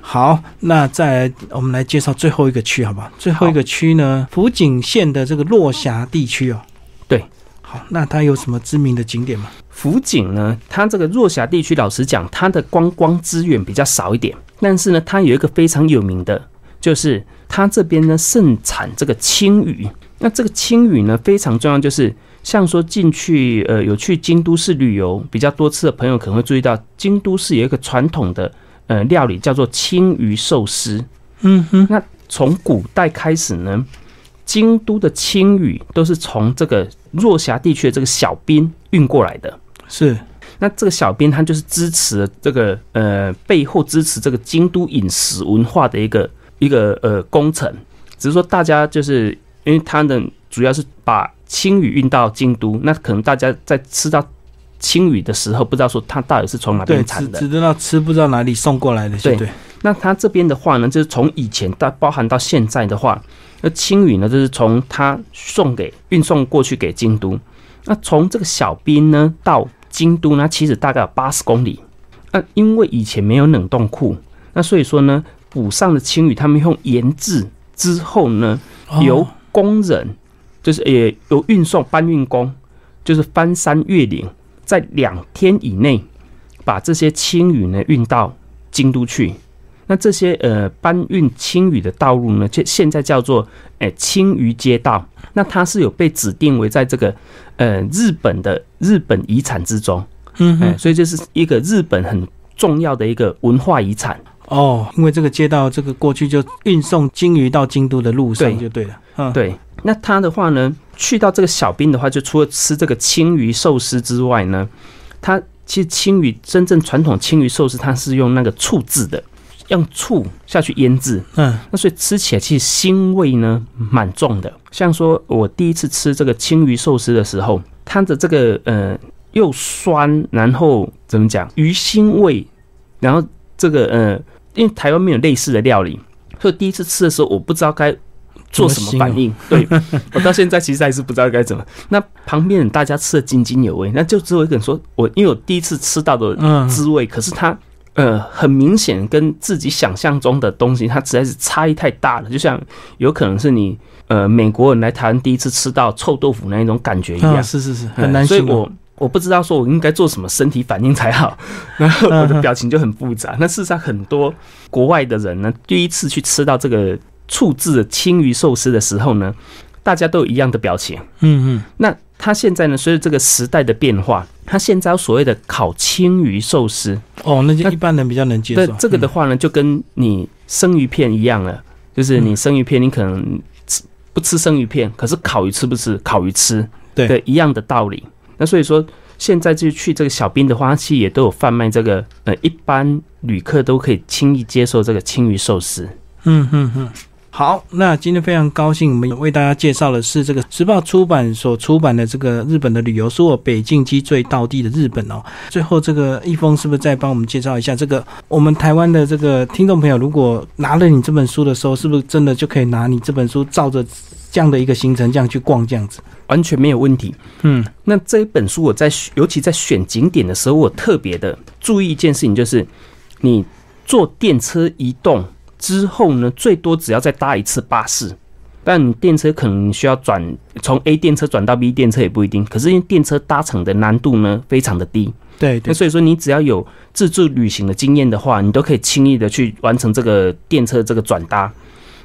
好，那再来我们来介绍最后一个区，好不好？最后一个区呢，福井县的这个落霞地区哦。对，好，那它有什么知名的景点吗？福井呢，它这个若霞地区，老实讲，它的观光资源比较少一点，但是呢，它有一个非常有名的，就是它这边呢盛产这个青鱼。那这个青鱼呢非常重要，就是像说进去呃有去京都市旅游比较多次的朋友可能会注意到，京都市有一个传统的呃料理叫做青鱼寿司。嗯哼，那从古代开始呢，京都的青鱼都是从这个若狭地区的这个小滨运过来的。是那这个小编他就是支持这个呃背后支持这个京都饮食文化的一个一个呃工程，只是说大家就是因为它的主要是把青鱼运到京都，那可能大家在吃到青鱼的时候，不知道说它到底是从哪边产的。只知道吃，不知道哪里送过来的，对。那它这边的话呢，就是从以前到包含到现在的话，那青鱼呢，就是从它送给运送过去给京都。那从这个小滨呢到京都呢，其实大概有八十公里。那因为以前没有冷冻库，那所以说呢，补上的青鱼他们用盐制之后呢，由哦工人，就是也由运送搬运工，就是翻山越岭，在两天以内把这些青鱼呢运到京都去。那这些呃搬运青鱼的道路呢，现现在叫做诶青鱼街道。那它是有被指定为在这个呃日本的日本遗产之中，嗯哎，所以这是一个日本很重要的一个文化遗产。哦，因为这个街道，这个过去就运送金鱼到京都的路上对就对了。嗯，对，那它的话呢，去到这个小滨的话，就除了吃这个青鱼寿司之外呢，它其实青鱼真正传统青鱼寿司，它是用那个醋制的，用醋下去腌制，嗯，那所以吃起来其实腥味呢蛮重的。像说我第一次吃这个青鱼寿司的时候，它的这个呃又酸，然后怎么讲鱼腥味，然后这个呃，因为台湾没有类似的料理，所以第一次吃的时候我不知道该做什么反应。对我到现在其实还是不知道该怎么。那旁边人大家吃的津津有味，那就只有一个人说，我因为我第一次吃到的嗯滋味，可是它呃很明显跟自己想象中的东西，它实在是差异太大了。就像有可能是你呃美国人来台湾第一次吃到臭豆腐那一种感觉一样啊，，是是是，很难嗯所以。我我不知道说我应该做什么身体反应才好，[laughs] 然后我的表情就很复杂。那事实上，很多国外的人呢，第一次去吃到这个醋制的青鱼寿司的时候呢，大家都有一样的表情。嗯嗯那他现在呢，随着这个时代的变化，他现在所谓的烤青鱼寿司。嗯，哦，那就一般人比较能接对受。这个的话呢，就跟你生鱼片一样了，就是你生鱼片，你可能吃不吃生鱼片，可是烤鱼吃不吃？烤鱼吃，对对，一样的道理。那所以说，现在就去这个小兵的话，它其实也都有贩卖这个，呃，一般旅客都可以轻易接受这个青鱼寿司。嗯嗯嗯。好，那今天非常高兴，我们为大家介绍的是这个时报出版所出版的这个日本的旅游书哦，《北境鸡最道地的日本》哦。最后，这个一峰是不是再帮我们介绍一下这个我们台湾的这个听众朋友，如果拿了你这本书的时候，是不是真的就可以拿你这本书照着这样的一个行程这样去逛这样子？完全没有问题。嗯那这一本书，我在选尤其在选景点的时候，我特别的注意一件事情，就是你坐电车移动之后呢，最多只要再搭一次巴士。但你电车可能你需要转从 A 电车转到 B 电车也不一定，可是因为电车搭乘的难度呢非常的低，对对那，所以说你只要有自助旅行的经验的话，你都可以轻易的去完成这个电车这个转搭。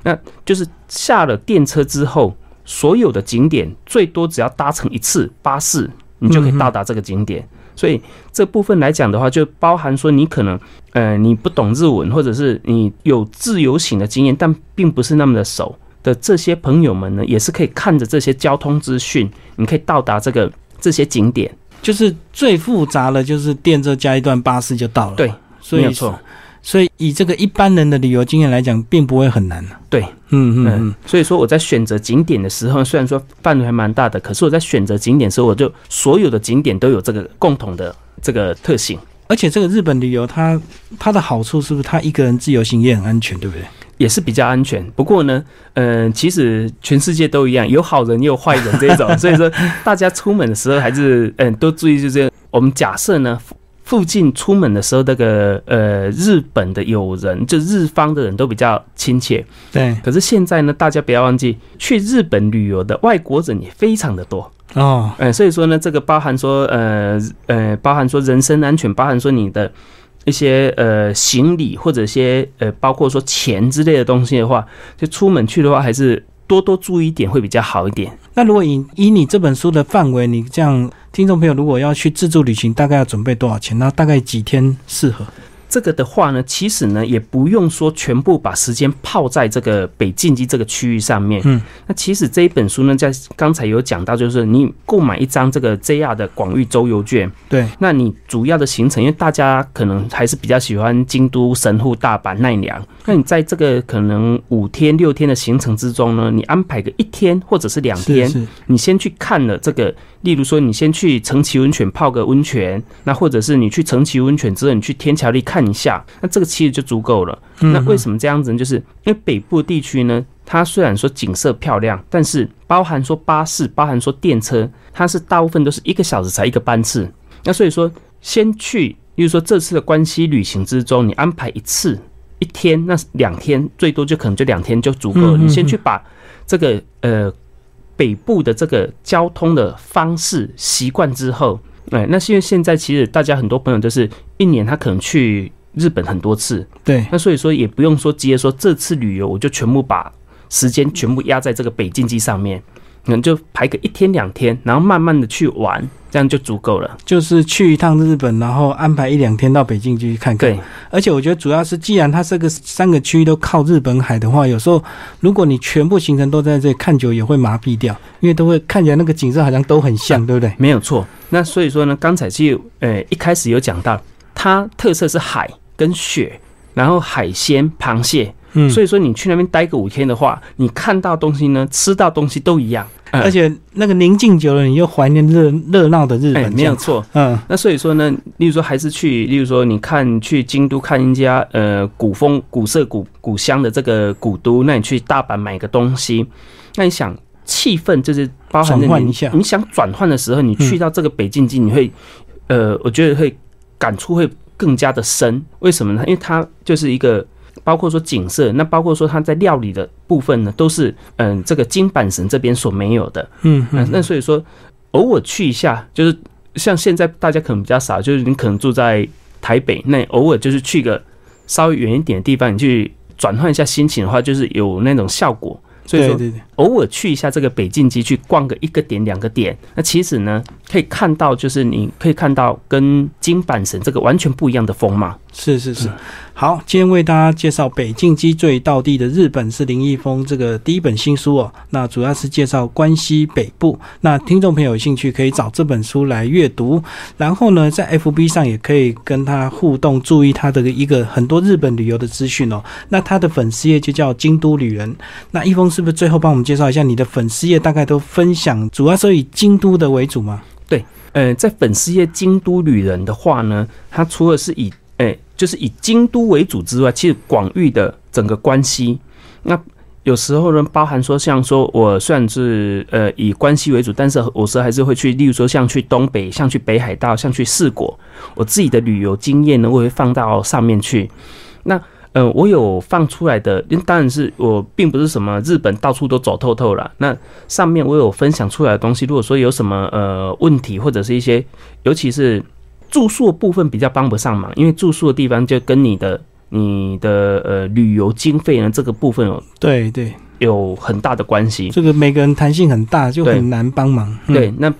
那就是下了电车之后，所有的景点最多只要搭乘一次巴士，你就可以到达这个景点。所以这部分来讲的话，就包含说你可能呃你不懂日文，或者是你有自由行的经验，但并不是那么的熟的这些朋友们呢，也是可以看着这些交通资讯，你可以到达这个这些景点。就是最复杂的就是电车加一段巴士就到了。对，所以没错。所以以这个一般人的旅游经验来讲，并不会很难对，嗯嗯嗯嗯，，所以说我在选择景点的时候，虽然说范围还蛮大的，可是我在选择景点的时候，我就所有的景点都有这个共同的这个特性，而且这个日本旅游它它的好处是不是它一个人自由行也很安全，对不对？也是比较安全。不过呢，嗯、其实全世界都一样，有好人也有坏人这一种，[laughs] 所以说大家出门的时候还是嗯、都注意，就是我们假设呢。附附近出门的时候，那个呃，日本的友人，就日方的人都比较亲切。对，可是现在呢，大家不要忘记，去日本旅游的外国人也非常的多。哦，呃，所以说呢，这个包含说，呃呃，包含说人身安全，包含说你的一些呃行李或者一些呃，包括说钱之类的东西的话，就出门去的话，还是多多注意一点会比较好一点。那如果以以你这本书的范围，你这样听众朋友如果要去自助旅行，大概要准备多少钱？那大概几天适合？这个的话呢，其实呢也不用说全部把时间泡在这个北近畿这个区域上面。嗯，那其实这一本书呢，在刚才有讲到，就是你购买一张这个 JR 的广域周游券，对，那你主要的行程，因为大家可能还是比较喜欢京都、神户、大阪、奈良。那你在这个可能五天、六天的行程之中呢，你安排个一天或者是两天，是是，你先去看了这个，例如说你先去城崎温泉泡个温泉，那或者是你去城崎温泉之后，你去天桥立看一下，那这个其实就足够了。那为什么这样子呢？就是因为北部地区呢，它虽然说景色漂亮，但是包含说巴士、包含说电车，它是大部分都是一个小时才一个班次。那所以说，先去，例如说这次的关西旅行之中，你安排一次一天，那两天最多就可能就两天就足够了。你先去把这个呃北部的这个交通的方式习惯之后，哎，那是因为现在其实大家很多朋友都是一年他可能去日本很多次，对，那所以说也不用说直接说这次旅游我就全部把时间全部压在这个北京机上面，可能就排个一天两天，然后慢慢的去玩，这样就足够了。就是去一趟日本，然后安排一两天到北京去看看。对，而且我觉得主要是，既然它这个三个区域都靠日本海的话，有时候如果你全部行程都在这里看久，也会麻痹掉，因为都会看起来那个景色好像都很像，对不对？没有错。那所以说呢，刚才其实呃一开始有讲到，它特色是海跟雪，然后海鲜、螃蟹。嗯，所以说你去那边待个五天的话，你看到东西呢，吃到东西都一样。而且那个宁静久了，你又怀念热热闹的日哎，本，没有错。嗯，那所以说呢，例如说还是去，例如说你看去京都看人家呃古风古色古古香的这个古都，那你去大阪买个东西，那你想气氛就是包含转换你一下你想转换的时候，你去到这个北京机，你会呃，我觉得会感触会更加的深。为什么呢？因为它就是一个。包括说景色，那包括说它在料理的部分呢，都是嗯这个金板神这边所没有的。嗯那那所以说，偶尔去一下，就是像现在大家可能比较少，就是你可能住在台北，那偶尔就是去个稍微远一点的地方，你去转换一下心情的话，就是有那种效果。所以说，对对对，偶尔去一下这个北京机，去逛个一个点两个点，那其实呢，可以看到，就是你可以看到跟金板神这个完全不一样的风貌。是是是。好，今天为大家介绍北境鸡最道地的日本是林一峰这个第一本新书哦。那主要是介绍关西北部。那听众朋友有兴趣可以找这本书来阅读。然后呢，在 FB 上也可以跟他互动，注意他的一个很多日本旅游的资讯哦。那他的粉丝页就叫京都旅人。那一峰是不是最后帮我们介介绍一下你的粉丝页？大概都分享主要是以京都的为主吗？对呃，在粉丝页京都旅人的话呢，它除了是以诶、就是以京都为主之外，其实广域的整个关系，那有时候呢，包含说像说我虽然是呃以关西为主，但是有时候还是会去，例如说像去东北，像去北海道，像去四国，我自己的旅游经验呢，我会放到上面去。那呃，我有放出来的，因为当然是我并不是什么日本到处都走透透了。那上面我有分享出来的东西，如果说有什么呃问题，或者是一些，尤其是住宿的部分比较帮不上忙，因为住宿的地方就跟你的你的呃旅游经费呢这个部分有对对，有很大的关系。这个每个人弹性很大，就很难帮忙。嗯对，那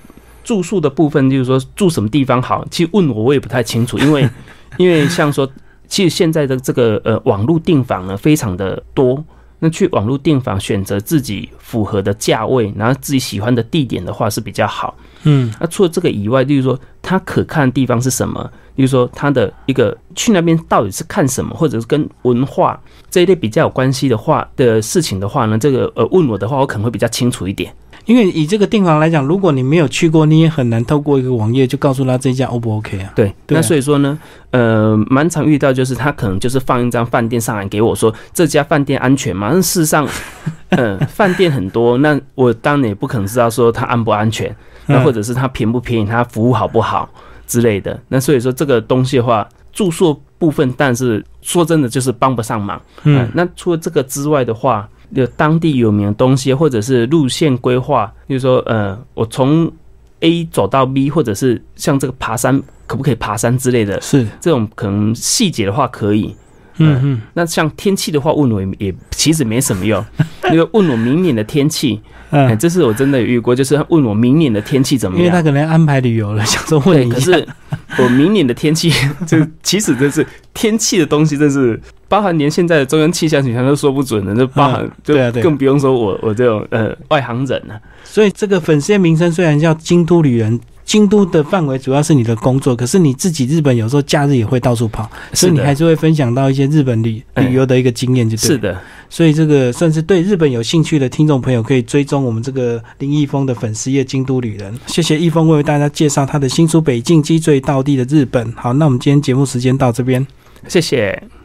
住宿的部分，就是说住什么地方好，其实问我我也不太清楚，因为 [laughs] 因为像说，其实现在的这个呃网络订房呢非常的多，那去网络订房选择自己符合的价位，然后自己喜欢的地点的话是比较好。嗯，那除了这个以外，例如说它可看的地方是什么，例如说它的一个去那边到底是看什么，或者是跟文化这一类比较有关系的话的事情的话呢，这个呃问我的话，我可能会比较清楚一点。因为以这个订房来讲，如果你没有去过，你也很难透过一个网页就告诉他这家 O 不 OK 啊？对，对啊那所以说呢，呃，蛮常遇到就是他可能就是放一张饭店上来给我说这家饭店安全吗？那事实上，[laughs] 呃，饭店很多，那我当然也不可能知道说它安不安全，那嗯或者是它便不便宜，它服务好不好之类的。那所以说这个东西的话，住宿部分，但是说真的就是帮不上忙。嗯嗯，那除了这个之外的话，有当地有名的东西，或者是路线规划，比如说呃，我从 A 走到 B，或者是像这个爬山，可不可以爬山之类的，是，这种可能细节的话可以。嗯嗯，那像天气的话，问我也也其实没什么用，因 [laughs] 为问我明年的天气，哎、嗯，这是我真的有遇过，就是他问我明年的天气怎么样因为他。可能安排旅游了，想说问，你。可是我明年的天气，[laughs] 就其实真是天气的东西，真是包含连现在的中央气象局他都说不准的，就包含、嗯就对啊对更不用说我我这种呃外行人了、所以这个粉丝页名称虽然叫京都旅人，京都的范围主要是你的工作，可是你自己日本有时候假日也会到处跑，所以你还是会分享到一些日本旅哎旅游的一个经验，就对。是。的，所以这个算是对日本有兴趣的听众朋友可以追踪我们这个林毅峰的粉丝页京都旅人。谢谢毅峰为大家介绍他的新书《北境鸡最道地的日本》。好，那我们今天节目时间到这边。谢谢。